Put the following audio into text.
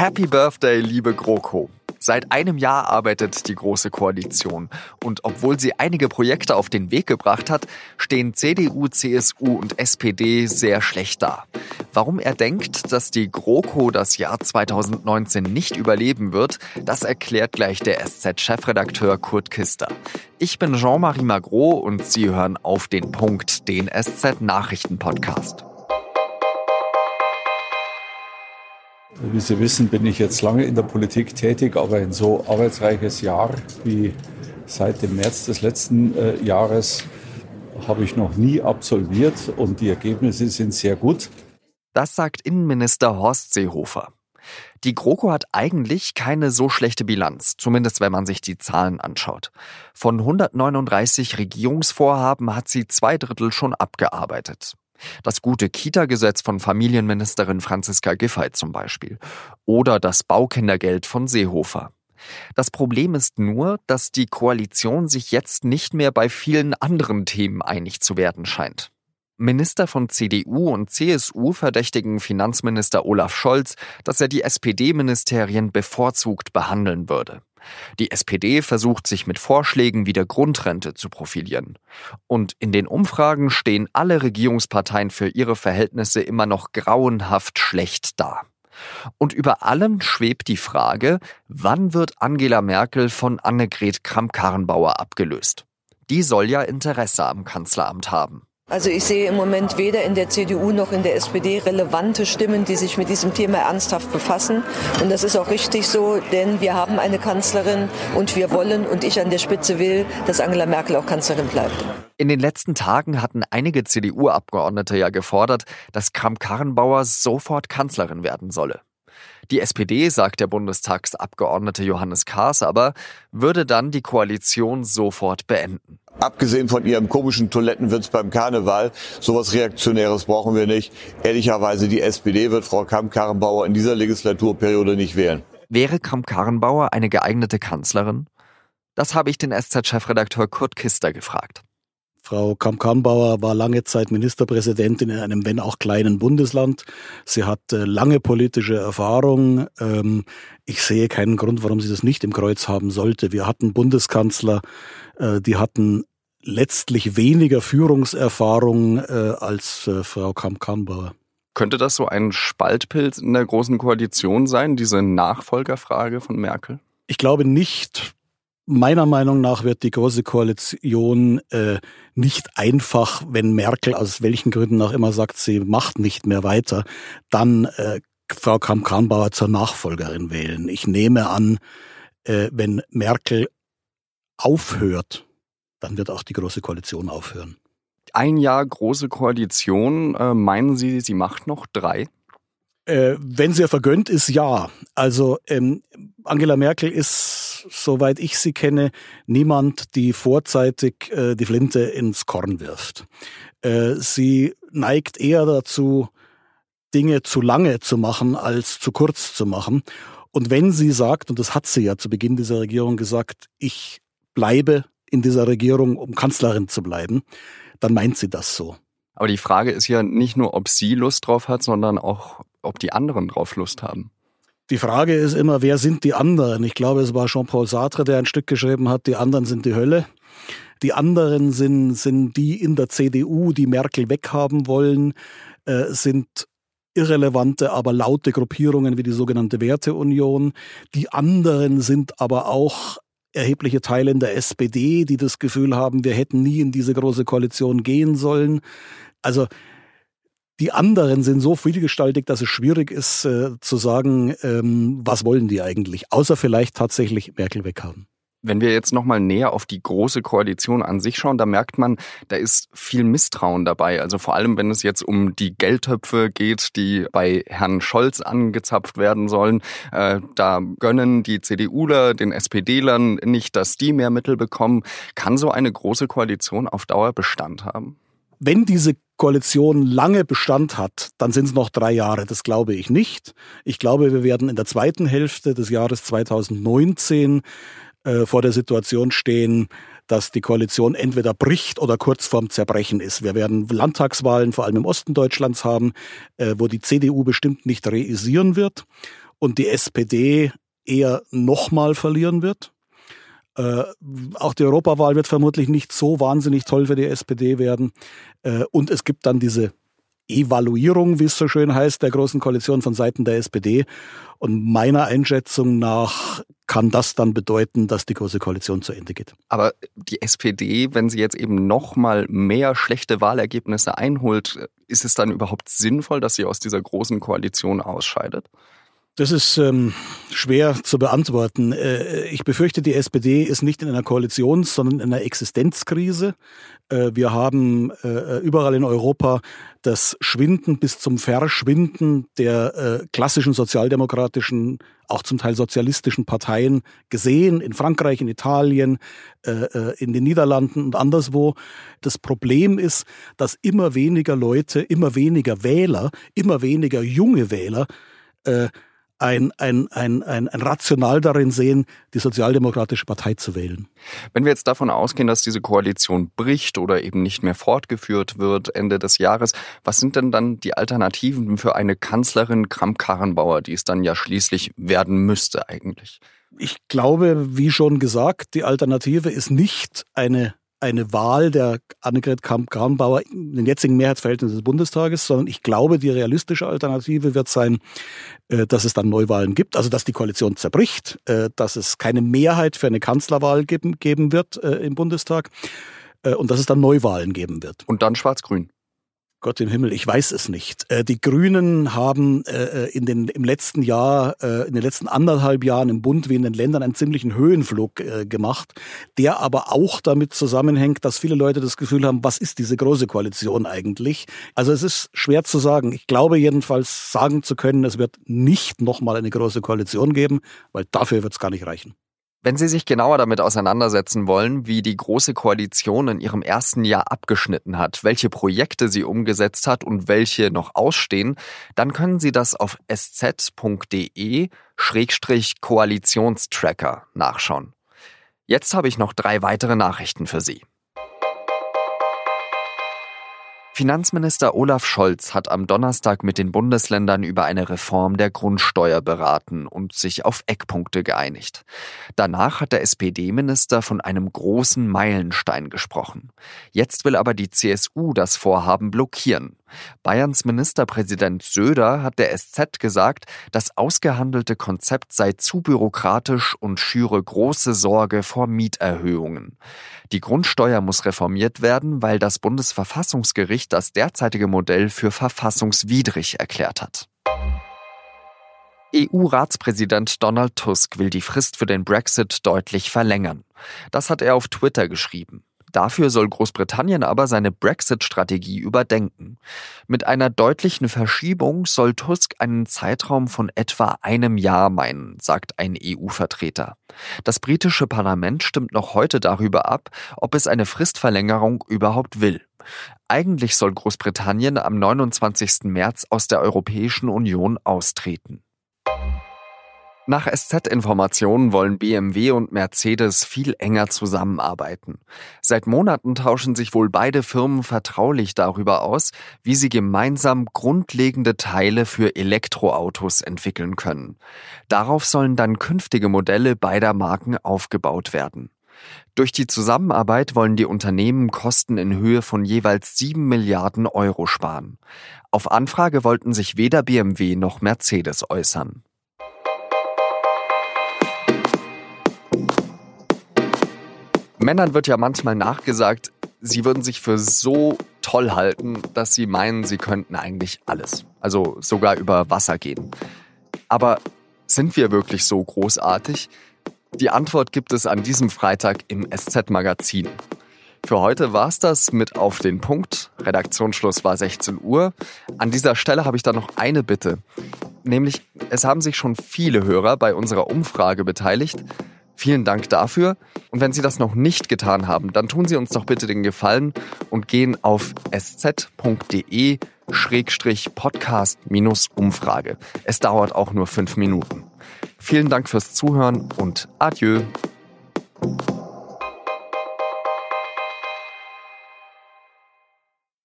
Happy Birthday, liebe GroKo. Seit einem Jahr arbeitet die Große Koalition. Und obwohl sie einige Projekte auf den Weg gebracht hat, stehen CDU, CSU und SPD sehr schlecht da. Warum er denkt, dass die GroKo das Jahr 2019 nicht überleben wird, das erklärt gleich der SZ-Chefredakteur Kurt Kister. Ich bin Jean-Marie Magro und Sie hören auf den Punkt, den SZ-Nachrichten-Podcast. Wie Sie wissen, bin ich jetzt lange in der Politik tätig, aber ein so arbeitsreiches Jahr wie seit dem März des letzten äh, Jahres habe ich noch nie absolviert und die Ergebnisse sind sehr gut. Das sagt Innenminister Horst Seehofer. Die GroKo hat eigentlich keine so schlechte Bilanz, zumindest wenn man sich die Zahlen anschaut. Von 139 Regierungsvorhaben hat sie zwei Drittel schon abgearbeitet. Das gute Kita-Gesetz von Familienministerin Franziska Giffey zum Beispiel. Oder das Baukindergeld von Seehofer. Das Problem ist nur, dass die Koalition sich jetzt nicht mehr bei vielen anderen Themen einig zu werden scheint. Minister von CDU und CSU verdächtigen Finanzminister Olaf Scholz, dass er die SPD-Ministerien bevorzugt behandeln würde. Die SPD versucht sich mit Vorschlägen wie der Grundrente zu profilieren. Und in den Umfragen stehen alle Regierungsparteien für ihre Verhältnisse immer noch grauenhaft schlecht da. Und über allem schwebt die Frage, wann wird Angela Merkel von Annegret Kramp-Karrenbauer abgelöst? Die soll ja Interesse am Kanzleramt haben. Also ich sehe im Moment weder in der CDU noch in der SPD relevante Stimmen, die sich mit diesem Thema ernsthaft befassen. Und das ist auch richtig so, denn wir haben eine Kanzlerin und wir wollen und ich an der Spitze will, dass Angela Merkel auch Kanzlerin bleibt. In den letzten Tagen hatten einige CDU-Abgeordnete ja gefordert, dass Kramp-Karrenbauer sofort Kanzlerin werden solle. Die SPD, sagt der Bundestagsabgeordnete Johannes Kahrs aber, würde dann die Koalition sofort beenden. Abgesehen von ihrem komischen Toilettenwitz beim Karneval, sowas Reaktionäres brauchen wir nicht. Ehrlicherweise, die SPD wird Frau Kamm-Karrenbauer in dieser Legislaturperiode nicht wählen. Wäre Kamm-Karrenbauer eine geeignete Kanzlerin? Das habe ich den SZ-Chefredakteur Kurt Kister gefragt. Frau Kamm-Karrenbauer war lange Zeit Ministerpräsidentin in einem, wenn auch kleinen Bundesland. Sie hat äh, lange politische Erfahrung. Ähm, ich sehe keinen Grund, warum sie das nicht im Kreuz haben sollte. Wir hatten Bundeskanzler, äh, die hatten letztlich weniger Führungserfahrung äh, als äh, Frau Kamp-Karrenbauer. Könnte das so ein Spaltpilz in der Großen Koalition sein, diese Nachfolgerfrage von Merkel? Ich glaube nicht. Meiner Meinung nach wird die Große Koalition äh, nicht einfach, wenn Merkel aus welchen Gründen auch immer sagt, sie macht nicht mehr weiter, dann äh, Frau Kramp-Karrenbauer zur Nachfolgerin wählen. Ich nehme an, äh, wenn Merkel aufhört, dann wird auch die Große Koalition aufhören. Ein Jahr Große Koalition, äh, meinen Sie, sie macht noch drei? Äh, wenn sie vergönnt ist, ja. Also ähm, Angela Merkel ist, soweit ich sie kenne, niemand, die vorzeitig äh, die Flinte ins Korn wirft. Äh, sie neigt eher dazu, Dinge zu lange zu machen, als zu kurz zu machen. Und wenn sie sagt, und das hat sie ja zu Beginn dieser Regierung gesagt, ich bleibe in dieser Regierung, um Kanzlerin zu bleiben, dann meint sie das so. Aber die Frage ist ja nicht nur, ob sie Lust drauf hat, sondern auch, ob die anderen drauf Lust haben. Die Frage ist immer, wer sind die anderen? Ich glaube, es war Jean-Paul Sartre, der ein Stück geschrieben hat, die anderen sind die Hölle. Die anderen sind, sind die in der CDU, die Merkel weghaben wollen, äh, sind irrelevante, aber laute Gruppierungen wie die sogenannte Werteunion. Die anderen sind aber auch erhebliche Teile in der SPD, die das Gefühl haben, wir hätten nie in diese große Koalition gehen sollen. Also die anderen sind so vielgestaltig, dass es schwierig ist äh, zu sagen, ähm, was wollen die eigentlich, außer vielleicht tatsächlich Merkel weghaben. Wenn wir jetzt nochmal näher auf die große Koalition an sich schauen, da merkt man, da ist viel Misstrauen dabei. Also vor allem, wenn es jetzt um die Geldtöpfe geht, die bei Herrn Scholz angezapft werden sollen. Äh, da gönnen die CDUler den SPDlern nicht, dass die mehr Mittel bekommen. Kann so eine große Koalition auf Dauer Bestand haben? Wenn diese Koalition lange Bestand hat, dann sind es noch drei Jahre. Das glaube ich nicht. Ich glaube, wir werden in der zweiten Hälfte des Jahres 2019 äh, vor der Situation stehen, dass die Koalition entweder bricht oder kurz vorm Zerbrechen ist. Wir werden Landtagswahlen vor allem im Osten Deutschlands haben, äh, wo die CDU bestimmt nicht reisieren wird. und die SPD eher nochmal verlieren wird. Äh, auch die Europawahl wird vermutlich nicht so wahnsinnig toll für die SPD werden. Äh, und es gibt dann diese Evaluierung, wie es so schön heißt, der Großen Koalition von Seiten der SPD. Und meiner Einschätzung nach kann das dann bedeuten, dass die Große Koalition zu Ende geht. Aber die SPD, wenn sie jetzt eben noch mal mehr schlechte Wahlergebnisse einholt, ist es dann überhaupt sinnvoll, dass sie aus dieser Großen Koalition ausscheidet? Das ist ähm, schwer zu beantworten. Äh, ich befürchte, die SPD ist nicht in einer Koalition, sondern in einer Existenzkrise. Äh, wir haben äh, überall in Europa das Schwinden bis zum Verschwinden der äh, klassischen sozialdemokratischen, auch zum Teil sozialistischen Parteien gesehen, in Frankreich, in Italien, äh, äh, in den Niederlanden und anderswo. Das Problem ist, dass immer weniger Leute, immer weniger Wähler, immer weniger junge Wähler äh, ein, ein, ein, ein, ein Rational darin sehen, die Sozialdemokratische Partei zu wählen. Wenn wir jetzt davon ausgehen, dass diese Koalition bricht oder eben nicht mehr fortgeführt wird Ende des Jahres, was sind denn dann die Alternativen für eine Kanzlerin Kramp-Karrenbauer, die es dann ja schließlich werden müsste eigentlich? Ich glaube, wie schon gesagt, die Alternative ist nicht eine eine Wahl der Annegret Kramp-Karrenbauer in den jetzigen Mehrheitsverhältnissen des Bundestages, sondern ich glaube, die realistische Alternative wird sein, äh, dass es dann Neuwahlen gibt, also dass die Koalition zerbricht, äh, dass es keine Mehrheit für eine Kanzlerwahl geben, geben wird äh, im Bundestag und dass es dann Neuwahlen geben wird. Und dann Schwarz-Grün. Gott im Himmel, ich weiß es nicht. Äh, die Grünen haben äh, in den, im letzten Jahr, äh, in den letzten anderthalb Jahren im Bund wie in den Ländern einen ziemlichen Höhenflug gemacht, der aber auch damit zusammenhängt, dass viele Leute das Gefühl haben, was ist diese große Koalition eigentlich? Also es ist schwer zu sagen. Ich glaube jedenfalls sagen zu können, es wird nicht nochmal eine große Koalition geben, weil dafür wird es gar nicht reichen. Wenn Sie sich genauer damit auseinandersetzen wollen, wie die Große Koalition in ihrem ersten Jahr abgeschnitten hat, welche Projekte sie umgesetzt hat und welche noch ausstehen, dann können Sie das auf sz.de-koalitionstracker nachschauen. Jetzt habe ich noch drei weitere Nachrichten für Sie. Finanzminister Olaf Scholz hat am Donnerstag mit den Bundesländern über eine Reform der Grundsteuer beraten und sich auf Eckpunkte geeinigt. Danach hat der SPD-Minister von einem großen Meilenstein gesprochen. Jetzt will aber die CSU das Vorhaben blockieren. Bayerns Ministerpräsident Söder hat der SZ gesagt, das ausgehandelte Konzept sei zu bürokratisch und schüre große Sorge vor Mieterhöhungen. Die Grundsteuer muss reformiert werden, weil das Bundesverfassungsgericht das derzeitige Modell für verfassungswidrig erklärt hat. EU-Ratspräsident Donald Tusk will die Frist für den Brexit deutlich verlängern. Das hat er auf Twitter geschrieben. Dafür soll Großbritannien aber seine Brexit-Strategie überdenken. Mit einer deutlichen Verschiebung soll Tusk einen Zeitraum von etwa einem Jahr meinen, sagt ein EU-Vertreter. Das britische Parlament stimmt noch heute darüber ab, ob es eine Fristverlängerung überhaupt will. Eigentlich soll Großbritannien am 29. März aus der Europäischen Union austreten. Nach SZ-Informationen wollen BMW und Mercedes viel enger zusammenarbeiten. Seit Monaten tauschen sich wohl beide Firmen vertraulich darüber aus, wie sie gemeinsam grundlegende Teile für Elektroautos entwickeln können. Darauf sollen dann künftige Modelle beider Marken aufgebaut werden. Durch die Zusammenarbeit wollen die Unternehmen Kosten in Höhe von jeweils 7 Milliarden Euro sparen. Auf Anfrage wollten sich weder BMW noch Mercedes äußern. Männern wird ja manchmal nachgesagt, sie würden sich für so toll halten, dass sie meinen, sie könnten eigentlich alles. Also sogar über Wasser gehen. Aber sind wir wirklich so großartig? Die Antwort gibt es an diesem Freitag im SZ-Magazin. Für heute war's das mit Auf den Punkt. Redaktionsschluss war 16 Uhr. An dieser Stelle habe ich da noch eine Bitte. Nämlich, es haben sich schon viele Hörer bei unserer Umfrage beteiligt. Vielen Dank dafür. Und wenn Sie das noch nicht getan haben, dann tun Sie uns doch bitte den Gefallen und gehen auf sz.de Podcast-Umfrage. Es dauert auch nur fünf Minuten. Vielen Dank fürs Zuhören und adieu.